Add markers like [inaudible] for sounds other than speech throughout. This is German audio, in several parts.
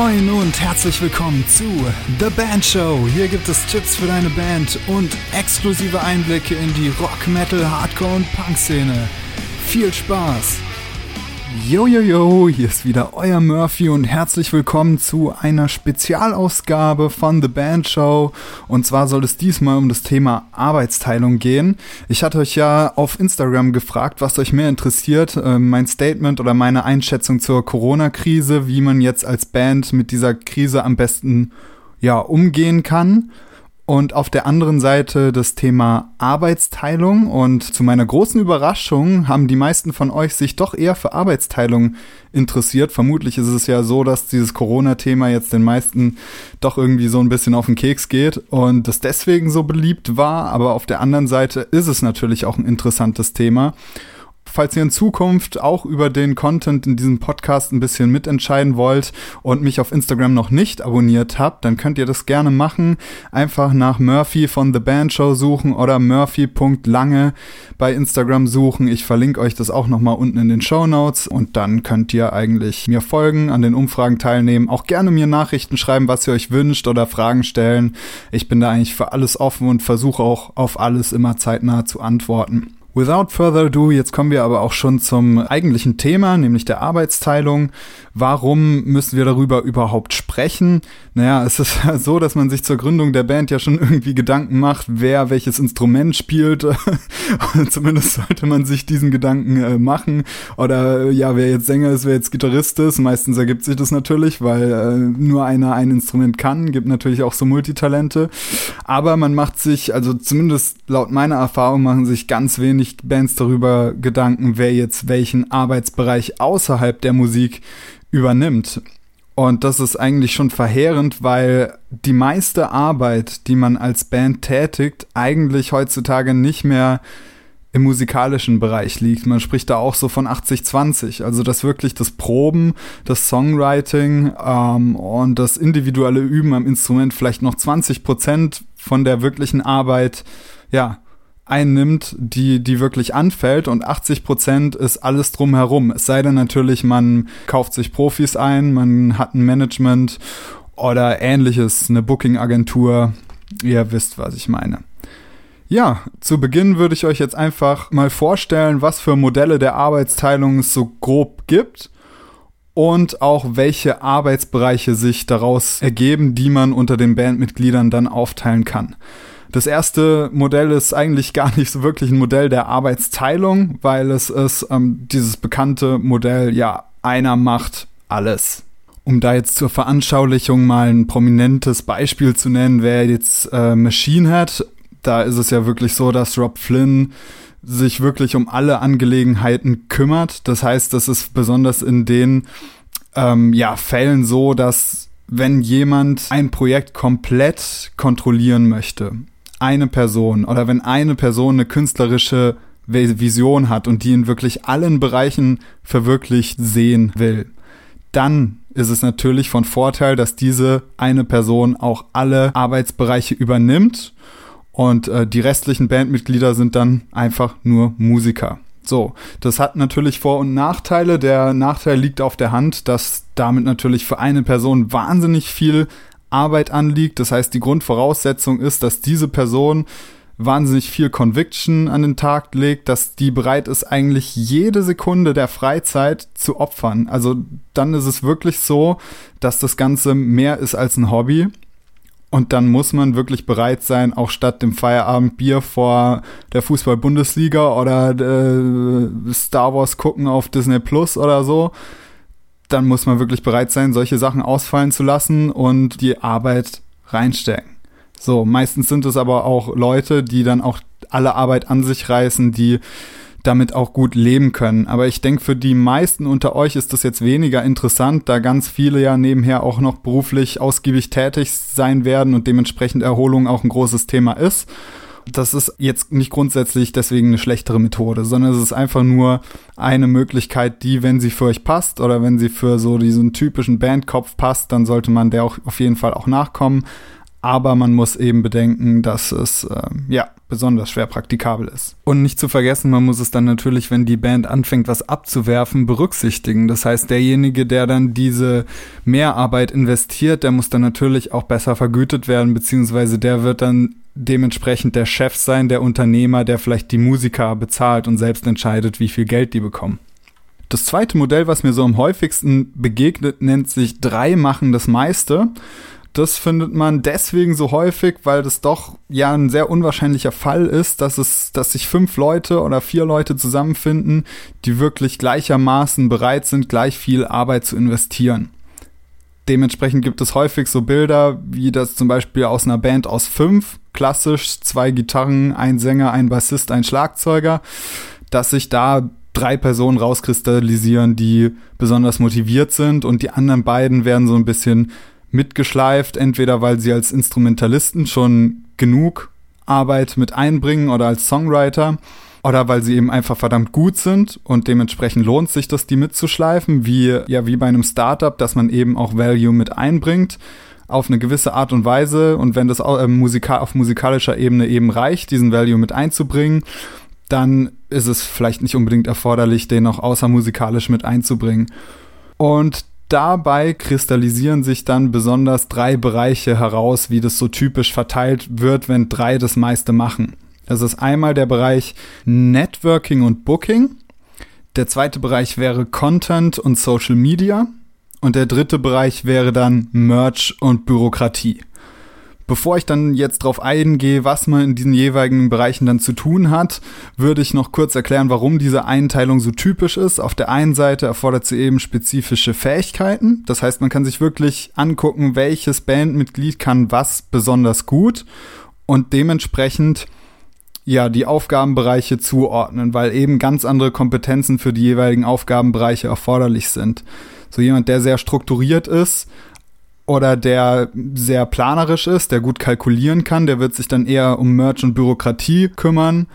Moin und herzlich willkommen zu The Band Show. Hier gibt es Tipps für deine Band und exklusive Einblicke in die Rock, Metal, Hardcore und Punk-Szene. Viel Spaß! Yo, yo, yo, hier ist wieder euer Murphy und herzlich willkommen zu einer Spezialausgabe von The Band Show. Und zwar soll es diesmal um das Thema Arbeitsteilung gehen. Ich hatte euch ja auf Instagram gefragt, was euch mehr interessiert, äh, mein Statement oder meine Einschätzung zur Corona-Krise, wie man jetzt als Band mit dieser Krise am besten ja, umgehen kann und auf der anderen Seite das Thema Arbeitsteilung. Und zu meiner großen Überraschung haben die meisten von euch sich doch eher für Arbeitsteilung interessiert. Vermutlich ist es ja so, dass dieses Corona-Thema jetzt den meisten doch irgendwie so ein bisschen auf den Keks geht und das deswegen so beliebt war. Aber auf der anderen Seite ist es natürlich auch ein interessantes Thema. Falls ihr in Zukunft auch über den Content in diesem Podcast ein bisschen mitentscheiden wollt und mich auf Instagram noch nicht abonniert habt, dann könnt ihr das gerne machen. Einfach nach Murphy von The Band Show suchen oder Murphy.lange bei Instagram suchen. Ich verlinke euch das auch nochmal unten in den Show Notes und dann könnt ihr eigentlich mir folgen, an den Umfragen teilnehmen, auch gerne mir Nachrichten schreiben, was ihr euch wünscht oder Fragen stellen. Ich bin da eigentlich für alles offen und versuche auch auf alles immer zeitnah zu antworten. Without further ado, jetzt kommen wir aber auch schon zum eigentlichen Thema, nämlich der Arbeitsteilung. Warum müssen wir darüber überhaupt sprechen? Naja, es ist [laughs] so, dass man sich zur Gründung der Band ja schon irgendwie Gedanken macht, wer welches Instrument spielt. [laughs] Zumindest sollte man sich diesen Gedanken äh, machen. Oder ja, wer jetzt Sänger ist, wer jetzt Gitarrist ist. Meistens ergibt sich das natürlich, weil äh, nur einer ein Instrument kann. Gibt natürlich auch so Multitalente. Aber man macht sich, also zumindest laut meiner Erfahrung, machen sich ganz wenig sich Bands darüber Gedanken, wer jetzt welchen Arbeitsbereich außerhalb der Musik übernimmt. Und das ist eigentlich schon verheerend, weil die meiste Arbeit, die man als Band tätigt, eigentlich heutzutage nicht mehr im musikalischen Bereich liegt. Man spricht da auch so von 80-20, also dass wirklich das Proben, das Songwriting ähm, und das individuelle Üben am Instrument vielleicht noch 20 Prozent von der wirklichen Arbeit, ja, einnimmt, die, die wirklich anfällt und 80 Prozent ist alles drumherum. Es sei denn natürlich, man kauft sich Profis ein, man hat ein Management oder ähnliches, eine Booking-Agentur. Ihr wisst, was ich meine. Ja, zu Beginn würde ich euch jetzt einfach mal vorstellen, was für Modelle der Arbeitsteilung es so grob gibt und auch welche Arbeitsbereiche sich daraus ergeben, die man unter den Bandmitgliedern dann aufteilen kann. Das erste Modell ist eigentlich gar nicht so wirklich ein Modell der Arbeitsteilung, weil es ist ähm, dieses bekannte Modell, ja, einer macht alles. Um da jetzt zur Veranschaulichung mal ein prominentes Beispiel zu nennen, wer jetzt äh, Machine hat, da ist es ja wirklich so, dass Rob Flynn sich wirklich um alle Angelegenheiten kümmert. Das heißt, das ist besonders in den ähm, ja, Fällen so, dass wenn jemand ein Projekt komplett kontrollieren möchte, eine Person oder wenn eine Person eine künstlerische Vision hat und die in wirklich allen Bereichen verwirklicht sehen will, dann ist es natürlich von Vorteil, dass diese eine Person auch alle Arbeitsbereiche übernimmt und äh, die restlichen Bandmitglieder sind dann einfach nur Musiker. So, das hat natürlich Vor- und Nachteile. Der Nachteil liegt auf der Hand, dass damit natürlich für eine Person wahnsinnig viel Arbeit anliegt. Das heißt, die Grundvoraussetzung ist, dass diese Person wahnsinnig viel Conviction an den Tag legt, dass die bereit ist, eigentlich jede Sekunde der Freizeit zu opfern. Also dann ist es wirklich so, dass das Ganze mehr ist als ein Hobby. Und dann muss man wirklich bereit sein, auch statt dem Feierabendbier vor der Fußball-Bundesliga oder äh, Star Wars gucken auf Disney Plus oder so, dann muss man wirklich bereit sein, solche Sachen ausfallen zu lassen und die Arbeit reinstecken. So, meistens sind es aber auch Leute, die dann auch alle Arbeit an sich reißen, die damit auch gut leben können. Aber ich denke, für die meisten unter euch ist das jetzt weniger interessant, da ganz viele ja nebenher auch noch beruflich ausgiebig tätig sein werden und dementsprechend Erholung auch ein großes Thema ist das ist jetzt nicht grundsätzlich deswegen eine schlechtere Methode, sondern es ist einfach nur eine Möglichkeit, die, wenn sie für euch passt oder wenn sie für so diesen typischen Bandkopf passt, dann sollte man der auch auf jeden Fall auch nachkommen. Aber man muss eben bedenken, dass es, äh, ja, besonders schwer praktikabel ist. Und nicht zu vergessen, man muss es dann natürlich, wenn die Band anfängt, was abzuwerfen, berücksichtigen. Das heißt, derjenige, der dann diese Mehrarbeit investiert, der muss dann natürlich auch besser vergütet werden, beziehungsweise der wird dann dementsprechend der Chef sein, der Unternehmer, der vielleicht die Musiker bezahlt und selbst entscheidet, wie viel Geld die bekommen. Das zweite Modell, was mir so am häufigsten begegnet, nennt sich drei machen das meiste. Das findet man deswegen so häufig, weil das doch ja ein sehr unwahrscheinlicher Fall ist, dass es, dass sich fünf Leute oder vier Leute zusammenfinden, die wirklich gleichermaßen bereit sind, gleich viel Arbeit zu investieren. Dementsprechend gibt es häufig so Bilder, wie das zum Beispiel aus einer Band aus fünf, klassisch zwei Gitarren, ein Sänger, ein Bassist, ein Schlagzeuger, dass sich da drei Personen rauskristallisieren, die besonders motiviert sind und die anderen beiden werden so ein bisschen mitgeschleift, entweder weil sie als Instrumentalisten schon genug Arbeit mit einbringen oder als Songwriter oder weil sie eben einfach verdammt gut sind und dementsprechend lohnt sich das, die mitzuschleifen, wie ja wie bei einem Startup, dass man eben auch Value mit einbringt auf eine gewisse Art und Weise und wenn das äh, musikal, auf musikalischer Ebene eben reicht, diesen Value mit einzubringen, dann ist es vielleicht nicht unbedingt erforderlich, den noch außermusikalisch mit einzubringen. Und dabei kristallisieren sich dann besonders drei Bereiche heraus, wie das so typisch verteilt wird, wenn drei das meiste machen. Das ist einmal der Bereich Networking und Booking. Der zweite Bereich wäre Content und Social Media. Und der dritte Bereich wäre dann Merch und Bürokratie. Bevor ich dann jetzt darauf eingehe, was man in diesen jeweiligen Bereichen dann zu tun hat, würde ich noch kurz erklären, warum diese Einteilung so typisch ist. Auf der einen Seite erfordert sie eben spezifische Fähigkeiten. Das heißt, man kann sich wirklich angucken, welches Bandmitglied kann was besonders gut und dementsprechend ja, die Aufgabenbereiche zuordnen, weil eben ganz andere Kompetenzen für die jeweiligen Aufgabenbereiche erforderlich sind. So jemand, der sehr strukturiert ist, oder der sehr planerisch ist, der gut kalkulieren kann, der wird sich dann eher um Merch und Bürokratie kümmern.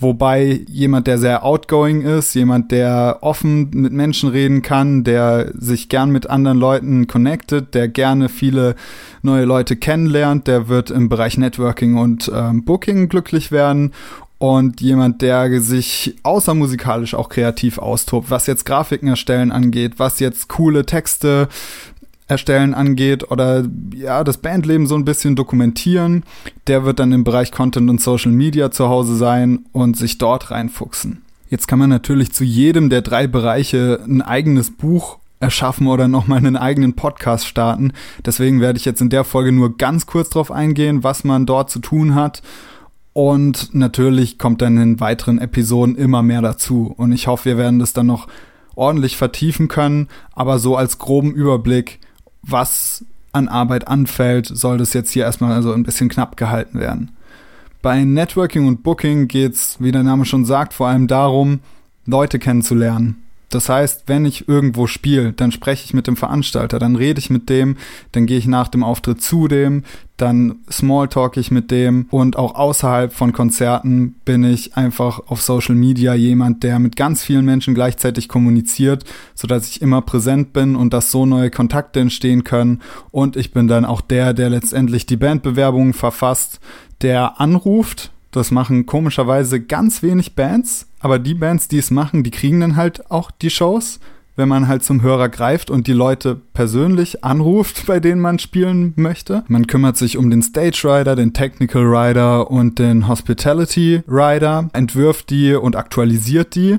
Wobei jemand, der sehr outgoing ist, jemand, der offen mit Menschen reden kann, der sich gern mit anderen Leuten connected, der gerne viele neue Leute kennenlernt, der wird im Bereich Networking und ähm, Booking glücklich werden und jemand, der sich außermusikalisch auch kreativ austobt, was jetzt Grafiken erstellen angeht, was jetzt coole Texte erstellen angeht oder ja, das Bandleben so ein bisschen dokumentieren, der wird dann im Bereich Content und Social Media zu Hause sein und sich dort reinfuchsen. Jetzt kann man natürlich zu jedem der drei Bereiche ein eigenes Buch erschaffen oder nochmal einen eigenen Podcast starten. Deswegen werde ich jetzt in der Folge nur ganz kurz drauf eingehen, was man dort zu tun hat. Und natürlich kommt dann in weiteren Episoden immer mehr dazu. Und ich hoffe, wir werden das dann noch ordentlich vertiefen können. Aber so als groben Überblick was an Arbeit anfällt, soll das jetzt hier erstmal also ein bisschen knapp gehalten werden. Bei Networking und Booking geht's, wie der Name schon sagt, vor allem darum, Leute kennenzulernen. Das heißt, wenn ich irgendwo spiele, dann spreche ich mit dem Veranstalter, dann rede ich mit dem, dann gehe ich nach dem Auftritt zu dem, dann smalltalk ich mit dem und auch außerhalb von Konzerten bin ich einfach auf Social Media jemand, der mit ganz vielen Menschen gleichzeitig kommuniziert, so dass ich immer präsent bin und dass so neue Kontakte entstehen können. Und ich bin dann auch der, der letztendlich die Bandbewerbungen verfasst, der anruft, das machen komischerweise ganz wenig Bands, aber die Bands, die es machen, die kriegen dann halt auch die Shows, wenn man halt zum Hörer greift und die Leute persönlich anruft, [laughs] bei denen man spielen möchte. Man kümmert sich um den Stage Rider, den Technical Rider und den Hospitality Rider, entwirft die und aktualisiert die.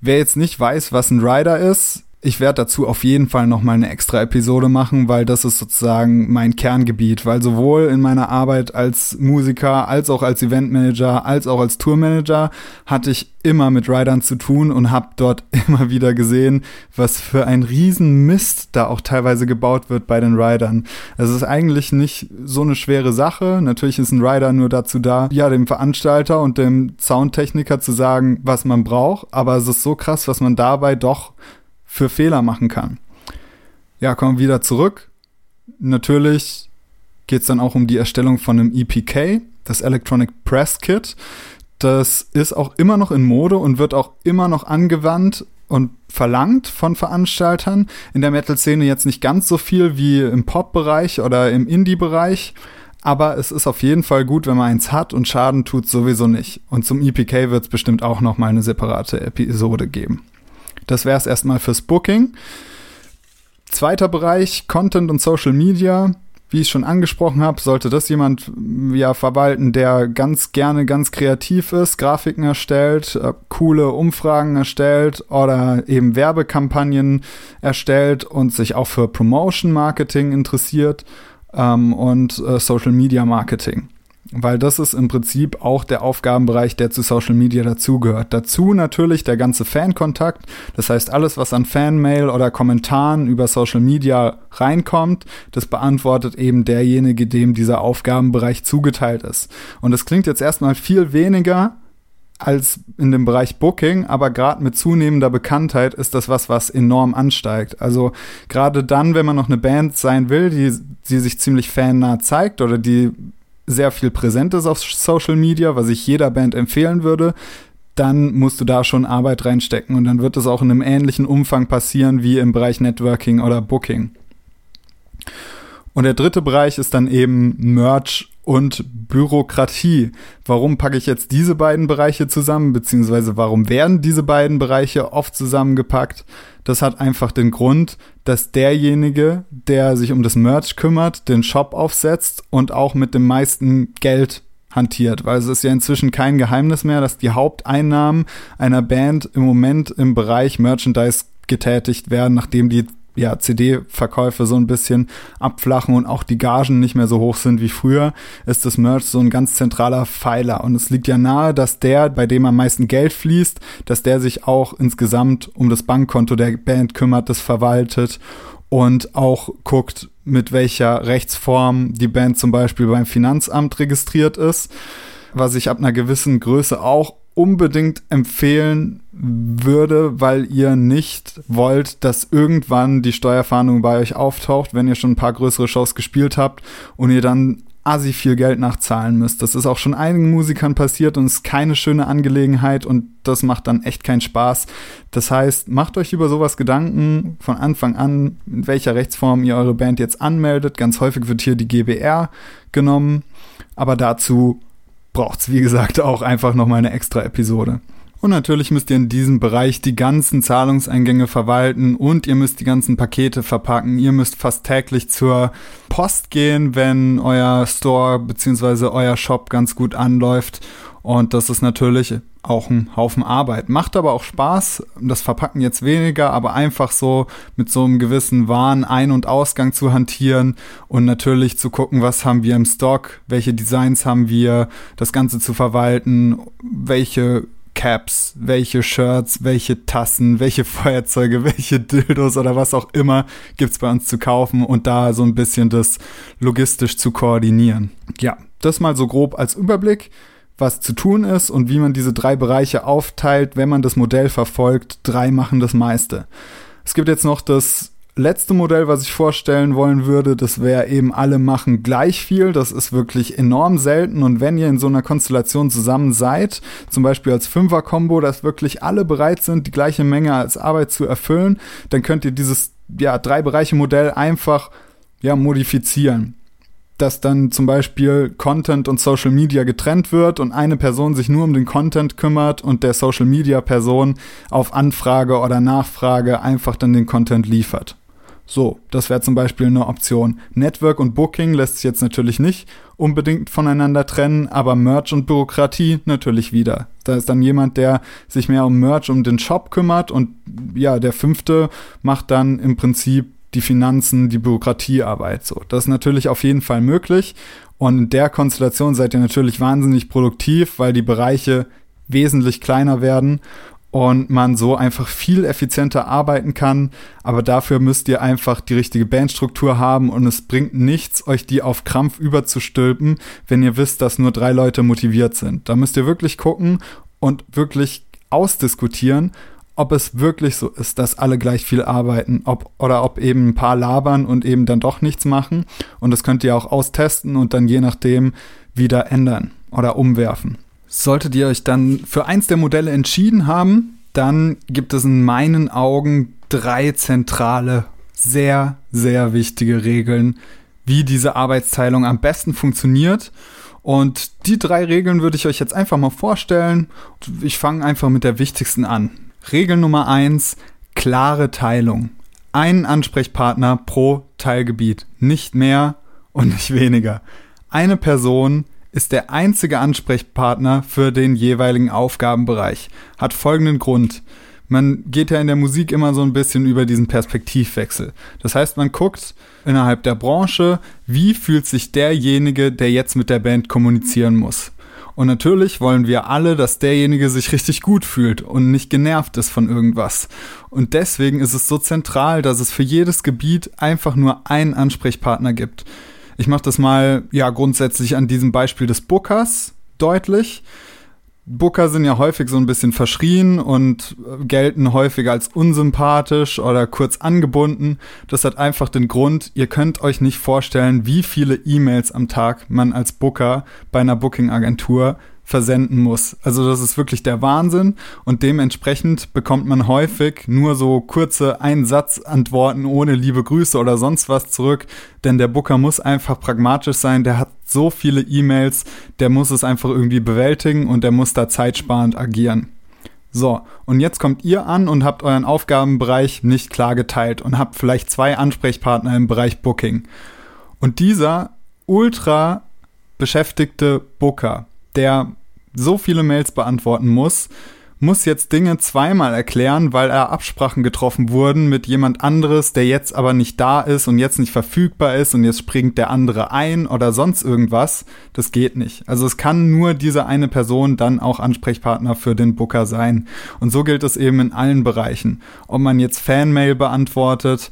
Wer jetzt nicht weiß, was ein Rider ist, ich werde dazu auf jeden Fall noch mal eine extra Episode machen, weil das ist sozusagen mein Kerngebiet, weil sowohl in meiner Arbeit als Musiker, als auch als Eventmanager, als auch als Tourmanager hatte ich immer mit Riders zu tun und habe dort [laughs] immer wieder gesehen, was für ein Riesenmist da auch teilweise gebaut wird bei den Riders. Es ist eigentlich nicht so eine schwere Sache. Natürlich ist ein Rider nur dazu da, ja, dem Veranstalter und dem Soundtechniker zu sagen, was man braucht, aber es ist so krass, was man dabei doch für Fehler machen kann. Ja, kommen wir wieder zurück. Natürlich geht es dann auch um die Erstellung von einem EPK, das Electronic Press Kit. Das ist auch immer noch in Mode und wird auch immer noch angewandt und verlangt von Veranstaltern. In der Metal-Szene jetzt nicht ganz so viel wie im Pop-Bereich oder im Indie-Bereich, aber es ist auf jeden Fall gut, wenn man eins hat und Schaden tut sowieso nicht. Und zum EPK wird es bestimmt auch noch mal eine separate Episode geben. Das wäre es erstmal fürs Booking. Zweiter Bereich, Content und Social Media. Wie ich schon angesprochen habe, sollte das jemand ja verwalten, der ganz gerne ganz kreativ ist, Grafiken erstellt, äh, coole Umfragen erstellt oder eben Werbekampagnen erstellt und sich auch für Promotion Marketing interessiert ähm, und äh, Social Media Marketing. Weil das ist im Prinzip auch der Aufgabenbereich, der zu Social Media dazugehört. Dazu natürlich der ganze Fankontakt. Das heißt, alles, was an Fanmail oder Kommentaren über Social Media reinkommt, das beantwortet eben derjenige, dem dieser Aufgabenbereich zugeteilt ist. Und es klingt jetzt erstmal viel weniger als in dem Bereich Booking, aber gerade mit zunehmender Bekanntheit ist das was, was enorm ansteigt. Also gerade dann, wenn man noch eine Band sein will, die, die sich ziemlich fannah zeigt oder die sehr viel präsent ist auf Social Media, was ich jeder Band empfehlen würde, dann musst du da schon Arbeit reinstecken und dann wird es auch in einem ähnlichen Umfang passieren wie im Bereich Networking oder Booking. Und der dritte Bereich ist dann eben Merch und Bürokratie. Warum packe ich jetzt diese beiden Bereiche zusammen, beziehungsweise warum werden diese beiden Bereiche oft zusammengepackt? Das hat einfach den Grund, dass derjenige, der sich um das Merch kümmert, den Shop aufsetzt und auch mit dem meisten Geld hantiert, weil es ist ja inzwischen kein Geheimnis mehr, dass die Haupteinnahmen einer Band im Moment im Bereich Merchandise getätigt werden, nachdem die ja, CD-Verkäufe so ein bisschen abflachen und auch die Gagen nicht mehr so hoch sind wie früher, ist das Merch so ein ganz zentraler Pfeiler. Und es liegt ja nahe, dass der, bei dem am meisten Geld fließt, dass der sich auch insgesamt um das Bankkonto der Band kümmert, das verwaltet und auch guckt, mit welcher Rechtsform die Band zum Beispiel beim Finanzamt registriert ist, was ich ab einer gewissen Größe auch unbedingt empfehlen würde, weil ihr nicht wollt, dass irgendwann die Steuerfahndung bei euch auftaucht, wenn ihr schon ein paar größere Shows gespielt habt und ihr dann assi viel Geld nachzahlen müsst. Das ist auch schon einigen Musikern passiert und ist keine schöne Angelegenheit und das macht dann echt keinen Spaß. Das heißt, macht euch über sowas Gedanken von Anfang an, in welcher Rechtsform ihr eure Band jetzt anmeldet. Ganz häufig wird hier die GBR genommen, aber dazu braucht es, wie gesagt, auch einfach nochmal eine extra Episode. Und natürlich müsst ihr in diesem Bereich die ganzen Zahlungseingänge verwalten und ihr müsst die ganzen Pakete verpacken. Ihr müsst fast täglich zur Post gehen, wenn euer Store bzw. euer Shop ganz gut anläuft. Und das ist natürlich auch ein Haufen Arbeit. Macht aber auch Spaß. Das Verpacken jetzt weniger, aber einfach so mit so einem gewissen Waren Ein- und Ausgang zu hantieren und natürlich zu gucken, was haben wir im Stock, welche Designs haben wir, das Ganze zu verwalten, welche Caps, welche Shirts, welche Tassen, welche [laughs] Feuerzeuge, welche Dildos oder was auch immer gibt's bei uns zu kaufen und da so ein bisschen das logistisch zu koordinieren. Ja, das mal so grob als Überblick was zu tun ist und wie man diese drei Bereiche aufteilt, wenn man das Modell verfolgt. Drei machen das meiste. Es gibt jetzt noch das letzte Modell, was ich vorstellen wollen würde. Das wäre eben alle machen gleich viel. Das ist wirklich enorm selten. Und wenn ihr in so einer Konstellation zusammen seid, zum Beispiel als Fünfer-Kombo, dass wirklich alle bereit sind, die gleiche Menge als Arbeit zu erfüllen, dann könnt ihr dieses ja, drei Bereiche Modell einfach ja, modifizieren dass dann zum Beispiel Content und Social Media getrennt wird und eine Person sich nur um den Content kümmert und der Social Media Person auf Anfrage oder Nachfrage einfach dann den Content liefert. So, das wäre zum Beispiel eine Option. Network und Booking lässt sich jetzt natürlich nicht unbedingt voneinander trennen, aber Merch und Bürokratie natürlich wieder. Da ist dann jemand, der sich mehr um Merch, um den Shop kümmert und ja, der fünfte macht dann im Prinzip die Finanzen, die Bürokratiearbeit. So, das ist natürlich auf jeden Fall möglich. Und in der Konstellation seid ihr natürlich wahnsinnig produktiv, weil die Bereiche wesentlich kleiner werden und man so einfach viel effizienter arbeiten kann. Aber dafür müsst ihr einfach die richtige Bandstruktur haben und es bringt nichts, euch die auf Krampf überzustülpen, wenn ihr wisst, dass nur drei Leute motiviert sind. Da müsst ihr wirklich gucken und wirklich ausdiskutieren, ob es wirklich so ist, dass alle gleich viel arbeiten, ob oder ob eben ein paar labern und eben dann doch nichts machen. Und das könnt ihr auch austesten und dann je nachdem wieder ändern oder umwerfen. Solltet ihr euch dann für eins der Modelle entschieden haben, dann gibt es in meinen Augen drei zentrale, sehr, sehr wichtige Regeln, wie diese Arbeitsteilung am besten funktioniert. Und die drei Regeln würde ich euch jetzt einfach mal vorstellen. Ich fange einfach mit der wichtigsten an. Regel Nummer eins: klare Teilung. Ein Ansprechpartner pro Teilgebiet, nicht mehr und nicht weniger. Eine Person ist der einzige Ansprechpartner für den jeweiligen Aufgabenbereich. Hat folgenden Grund. Man geht ja in der Musik immer so ein bisschen über diesen Perspektivwechsel. Das heißt, man guckt innerhalb der Branche, wie fühlt sich derjenige, der jetzt mit der Band kommunizieren muss. Und natürlich wollen wir alle, dass derjenige sich richtig gut fühlt und nicht genervt ist von irgendwas. Und deswegen ist es so zentral, dass es für jedes Gebiet einfach nur einen Ansprechpartner gibt. Ich mache das mal ja grundsätzlich an diesem Beispiel des Bookers deutlich. Booker sind ja häufig so ein bisschen verschrien und gelten häufig als unsympathisch oder kurz angebunden. Das hat einfach den Grund, ihr könnt euch nicht vorstellen, wie viele E-Mails am Tag man als Booker bei einer Booking-Agentur versenden muss. Also das ist wirklich der Wahnsinn und dementsprechend bekommt man häufig nur so kurze Einsatzantworten ohne liebe Grüße oder sonst was zurück, denn der Booker muss einfach pragmatisch sein, der hat so viele E-Mails, der muss es einfach irgendwie bewältigen und der muss da zeitsparend agieren. So, und jetzt kommt ihr an und habt euren Aufgabenbereich nicht klar geteilt und habt vielleicht zwei Ansprechpartner im Bereich Booking. Und dieser ultra beschäftigte Booker, der so viele Mails beantworten muss, muss jetzt Dinge zweimal erklären, weil er Absprachen getroffen wurden mit jemand anderes, der jetzt aber nicht da ist und jetzt nicht verfügbar ist und jetzt springt der andere ein oder sonst irgendwas. Das geht nicht. Also es kann nur diese eine Person dann auch Ansprechpartner für den Booker sein. Und so gilt es eben in allen Bereichen. Ob man jetzt Fanmail beantwortet,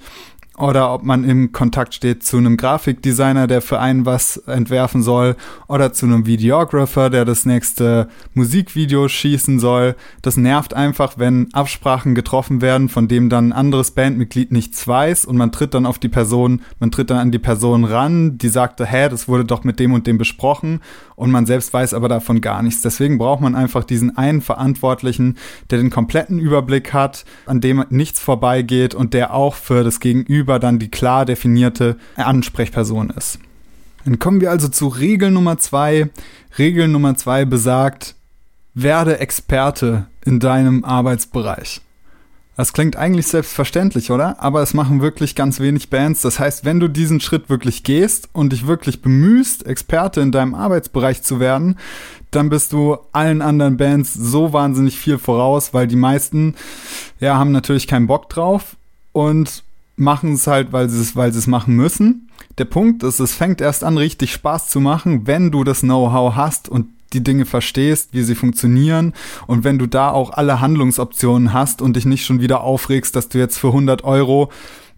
oder ob man im Kontakt steht zu einem Grafikdesigner, der für einen was entwerfen soll, oder zu einem Videographer, der das nächste Musikvideo schießen soll. Das nervt einfach, wenn Absprachen getroffen werden, von dem dann ein anderes Bandmitglied nichts weiß und man tritt dann auf die Person, man tritt dann an die Person ran, die sagte, hä, das wurde doch mit dem und dem besprochen und man selbst weiß aber davon gar nichts. Deswegen braucht man einfach diesen einen Verantwortlichen, der den kompletten Überblick hat, an dem nichts vorbeigeht und der auch für das Gegenüber dann die klar definierte Ansprechperson ist. Dann kommen wir also zu Regel Nummer zwei. Regel Nummer zwei besagt, werde Experte in deinem Arbeitsbereich. Das klingt eigentlich selbstverständlich, oder? Aber es machen wirklich ganz wenig Bands. Das heißt, wenn du diesen Schritt wirklich gehst und dich wirklich bemühst, Experte in deinem Arbeitsbereich zu werden, dann bist du allen anderen Bands so wahnsinnig viel voraus, weil die meisten, ja, haben natürlich keinen Bock drauf und machen es halt, weil sie es, weil es machen müssen. Der Punkt ist, es fängt erst an, richtig Spaß zu machen, wenn du das Know-how hast und die Dinge verstehst, wie sie funktionieren und wenn du da auch alle Handlungsoptionen hast und dich nicht schon wieder aufregst, dass du jetzt für 100 Euro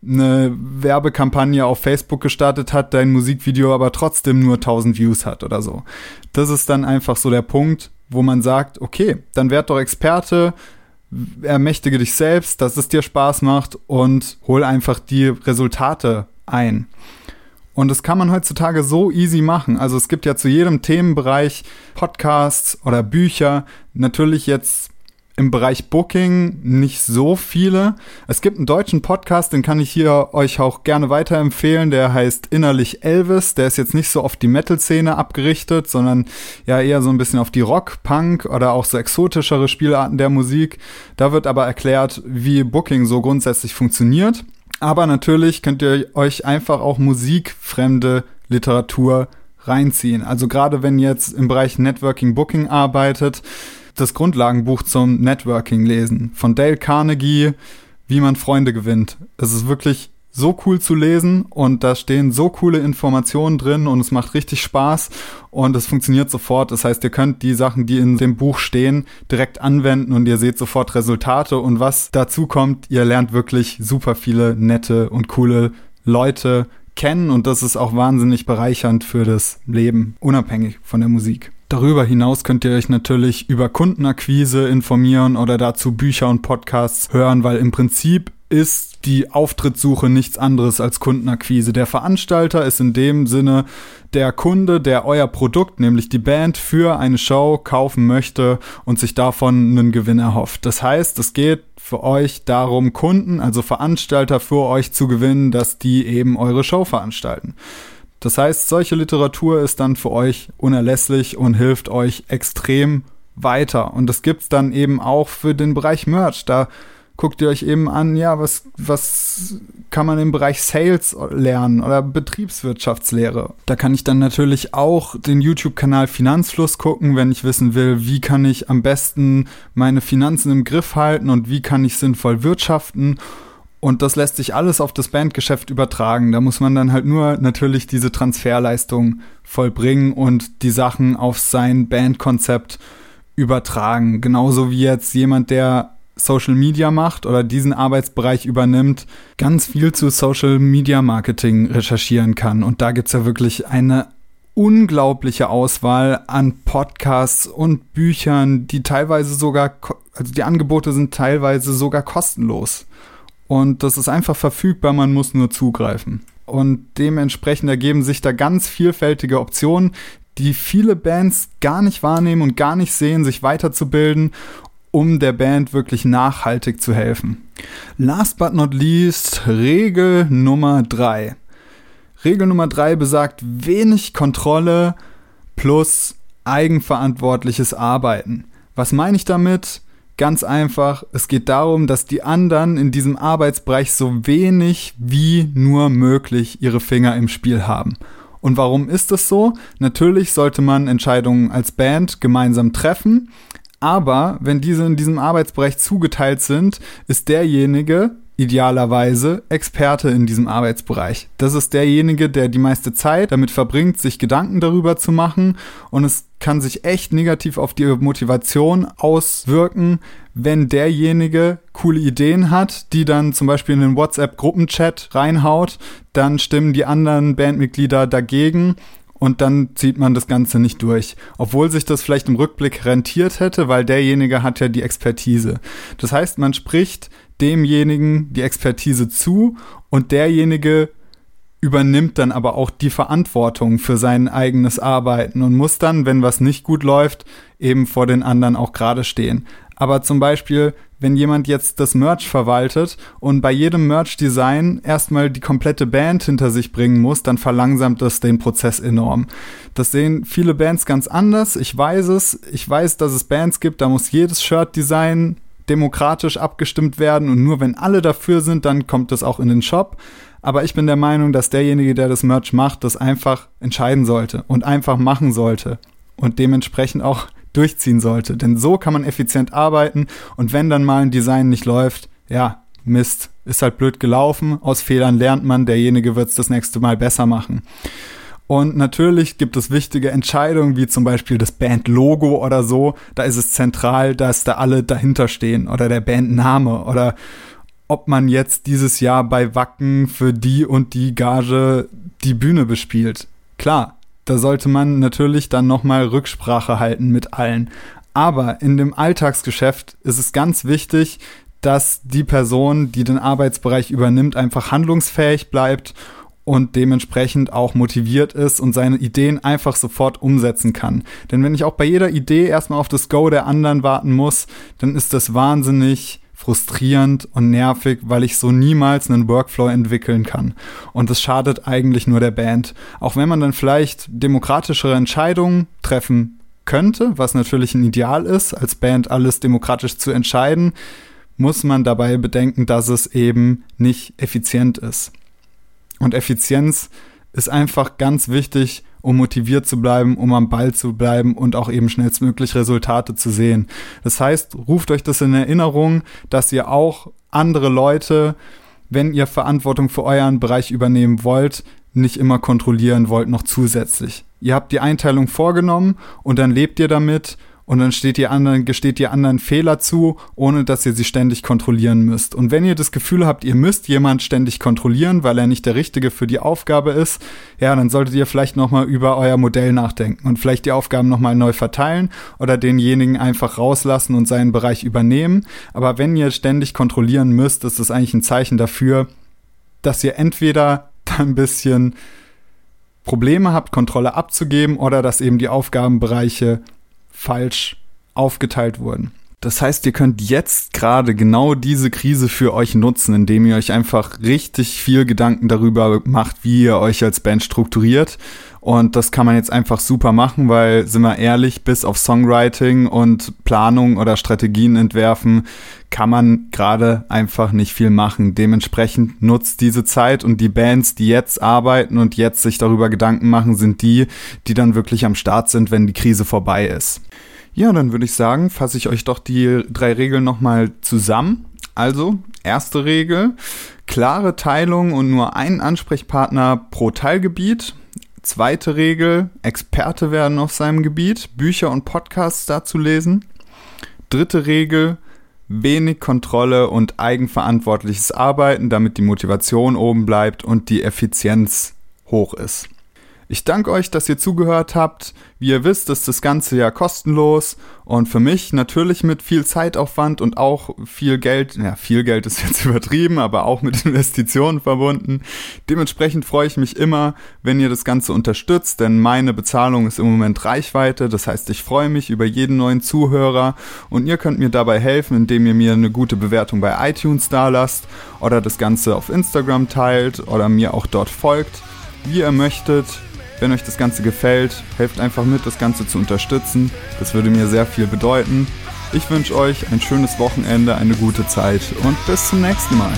eine Werbekampagne auf Facebook gestartet hat, dein Musikvideo aber trotzdem nur 1000 Views hat oder so. Das ist dann einfach so der Punkt, wo man sagt, okay, dann werd doch Experte, ermächtige dich selbst, dass es dir Spaß macht und hol einfach die Resultate ein. Und das kann man heutzutage so easy machen. Also es gibt ja zu jedem Themenbereich Podcasts oder Bücher. Natürlich jetzt im Bereich Booking nicht so viele. Es gibt einen deutschen Podcast, den kann ich hier euch auch gerne weiterempfehlen. Der heißt Innerlich Elvis. Der ist jetzt nicht so auf die Metal-Szene abgerichtet, sondern ja eher so ein bisschen auf die Rock, Punk oder auch so exotischere Spielarten der Musik. Da wird aber erklärt, wie Booking so grundsätzlich funktioniert. Aber natürlich könnt ihr euch einfach auch musikfremde Literatur reinziehen. Also gerade wenn ihr jetzt im Bereich Networking Booking arbeitet, das Grundlagenbuch zum Networking lesen von Dale Carnegie, wie man Freunde gewinnt. Es ist wirklich so cool zu lesen und da stehen so coole Informationen drin und es macht richtig Spaß und es funktioniert sofort. Das heißt, ihr könnt die Sachen, die in dem Buch stehen, direkt anwenden und ihr seht sofort Resultate und was dazu kommt, ihr lernt wirklich super viele nette und coole Leute kennen und das ist auch wahnsinnig bereichernd für das Leben, unabhängig von der Musik. Darüber hinaus könnt ihr euch natürlich über Kundenakquise informieren oder dazu Bücher und Podcasts hören, weil im Prinzip ist die Auftrittssuche nichts anderes als Kundenakquise. Der Veranstalter ist in dem Sinne der Kunde, der euer Produkt, nämlich die Band, für eine Show kaufen möchte und sich davon einen Gewinn erhofft. Das heißt, es geht für euch darum, Kunden, also Veranstalter für euch zu gewinnen, dass die eben eure Show veranstalten. Das heißt, solche Literatur ist dann für euch unerlässlich und hilft euch extrem weiter. Und das gibt's dann eben auch für den Bereich Merch. Da guckt ihr euch eben an, ja, was, was kann man im Bereich Sales lernen oder Betriebswirtschaftslehre. Da kann ich dann natürlich auch den YouTube-Kanal Finanzfluss gucken, wenn ich wissen will, wie kann ich am besten meine Finanzen im Griff halten und wie kann ich sinnvoll wirtschaften. Und das lässt sich alles auf das Bandgeschäft übertragen. Da muss man dann halt nur natürlich diese Transferleistung vollbringen und die Sachen auf sein Bandkonzept übertragen. Genauso wie jetzt jemand, der Social Media macht oder diesen Arbeitsbereich übernimmt, ganz viel zu Social Media Marketing recherchieren kann. Und da gibt's ja wirklich eine unglaubliche Auswahl an Podcasts und Büchern, die teilweise sogar, also die Angebote sind teilweise sogar kostenlos. Und das ist einfach verfügbar, man muss nur zugreifen. Und dementsprechend ergeben sich da ganz vielfältige Optionen, die viele Bands gar nicht wahrnehmen und gar nicht sehen, sich weiterzubilden um der Band wirklich nachhaltig zu helfen. Last but not least, Regel Nummer drei. Regel Nummer drei besagt wenig Kontrolle plus eigenverantwortliches Arbeiten. Was meine ich damit? Ganz einfach, es geht darum, dass die anderen in diesem Arbeitsbereich so wenig wie nur möglich ihre Finger im Spiel haben. Und warum ist das so? Natürlich sollte man Entscheidungen als Band gemeinsam treffen, aber wenn diese in diesem Arbeitsbereich zugeteilt sind, ist derjenige idealerweise Experte in diesem Arbeitsbereich. Das ist derjenige, der die meiste Zeit damit verbringt, sich Gedanken darüber zu machen. Und es kann sich echt negativ auf die Motivation auswirken, wenn derjenige coole Ideen hat, die dann zum Beispiel in den WhatsApp-Gruppenchat reinhaut, dann stimmen die anderen Bandmitglieder dagegen und dann zieht man das Ganze nicht durch. Obwohl sich das vielleicht im Rückblick rentiert hätte, weil derjenige hat ja die Expertise. Das heißt, man spricht demjenigen die Expertise zu und derjenige übernimmt dann aber auch die Verantwortung für sein eigenes Arbeiten und muss dann, wenn was nicht gut läuft, eben vor den anderen auch gerade stehen. Aber zum Beispiel, wenn jemand jetzt das Merch verwaltet und bei jedem Merch-Design erstmal die komplette Band hinter sich bringen muss, dann verlangsamt das den Prozess enorm. Das sehen viele Bands ganz anders. Ich weiß es. Ich weiß, dass es Bands gibt, da muss jedes Shirt-Design demokratisch abgestimmt werden und nur wenn alle dafür sind, dann kommt das auch in den Shop. Aber ich bin der Meinung, dass derjenige, der das Merch macht, das einfach entscheiden sollte und einfach machen sollte und dementsprechend auch durchziehen sollte. Denn so kann man effizient arbeiten und wenn dann mal ein Design nicht läuft, ja, Mist, ist halt blöd gelaufen. Aus Fehlern lernt man, derjenige wird es das nächste Mal besser machen. Und natürlich gibt es wichtige Entscheidungen, wie zum Beispiel das Bandlogo oder so. Da ist es zentral, dass da alle dahinter stehen oder der Bandname oder ob man jetzt dieses Jahr bei Wacken für die und die Gage die Bühne bespielt. Klar, da sollte man natürlich dann nochmal Rücksprache halten mit allen. Aber in dem Alltagsgeschäft ist es ganz wichtig, dass die Person, die den Arbeitsbereich übernimmt, einfach handlungsfähig bleibt und dementsprechend auch motiviert ist und seine Ideen einfach sofort umsetzen kann. Denn wenn ich auch bei jeder Idee erstmal auf das Go der anderen warten muss, dann ist das wahnsinnig frustrierend und nervig, weil ich so niemals einen Workflow entwickeln kann. Und das schadet eigentlich nur der Band. Auch wenn man dann vielleicht demokratischere Entscheidungen treffen könnte, was natürlich ein Ideal ist, als Band alles demokratisch zu entscheiden, muss man dabei bedenken, dass es eben nicht effizient ist. Und Effizienz ist einfach ganz wichtig, um motiviert zu bleiben, um am Ball zu bleiben und auch eben schnellstmöglich Resultate zu sehen. Das heißt, ruft euch das in Erinnerung, dass ihr auch andere Leute, wenn ihr Verantwortung für euren Bereich übernehmen wollt, nicht immer kontrollieren wollt noch zusätzlich. Ihr habt die Einteilung vorgenommen und dann lebt ihr damit und dann steht ihr anderen, gesteht ihr anderen Fehler zu, ohne dass ihr sie ständig kontrollieren müsst. Und wenn ihr das Gefühl habt, ihr müsst jemand ständig kontrollieren, weil er nicht der Richtige für die Aufgabe ist, ja, dann solltet ihr vielleicht nochmal über euer Modell nachdenken und vielleicht die Aufgaben nochmal neu verteilen oder denjenigen einfach rauslassen und seinen Bereich übernehmen. Aber wenn ihr ständig kontrollieren müsst, ist das eigentlich ein Zeichen dafür, dass ihr entweder [laughs] ein bisschen Probleme habt, Kontrolle abzugeben oder dass eben die Aufgabenbereiche falsch aufgeteilt wurden. Das heißt, ihr könnt jetzt gerade genau diese Krise für euch nutzen, indem ihr euch einfach richtig viel Gedanken darüber macht, wie ihr euch als Band strukturiert. Und das kann man jetzt einfach super machen, weil, sind wir ehrlich, bis auf Songwriting und Planung oder Strategien entwerfen, kann man gerade einfach nicht viel machen. Dementsprechend nutzt diese Zeit und die Bands, die jetzt arbeiten und jetzt sich darüber Gedanken machen, sind die, die dann wirklich am Start sind, wenn die Krise vorbei ist. Ja, dann würde ich sagen, fasse ich euch doch die drei Regeln nochmal zusammen. Also, erste Regel, klare Teilung und nur ein Ansprechpartner pro Teilgebiet. Zweite Regel, Experte werden auf seinem Gebiet, Bücher und Podcasts dazu lesen. Dritte Regel, wenig Kontrolle und eigenverantwortliches Arbeiten, damit die Motivation oben bleibt und die Effizienz hoch ist. Ich danke euch, dass ihr zugehört habt. Wie ihr wisst, ist das Ganze ja kostenlos und für mich natürlich mit viel Zeitaufwand und auch viel Geld, ja, viel Geld ist jetzt [laughs] übertrieben, aber auch mit Investitionen verbunden. Dementsprechend freue ich mich immer, wenn ihr das Ganze unterstützt, denn meine Bezahlung ist im Moment Reichweite. Das heißt, ich freue mich über jeden neuen Zuhörer und ihr könnt mir dabei helfen, indem ihr mir eine gute Bewertung bei iTunes da lasst oder das Ganze auf Instagram teilt oder mir auch dort folgt, wie ihr möchtet. Wenn euch das Ganze gefällt, helft einfach mit, das Ganze zu unterstützen. Das würde mir sehr viel bedeuten. Ich wünsche euch ein schönes Wochenende, eine gute Zeit und bis zum nächsten Mal.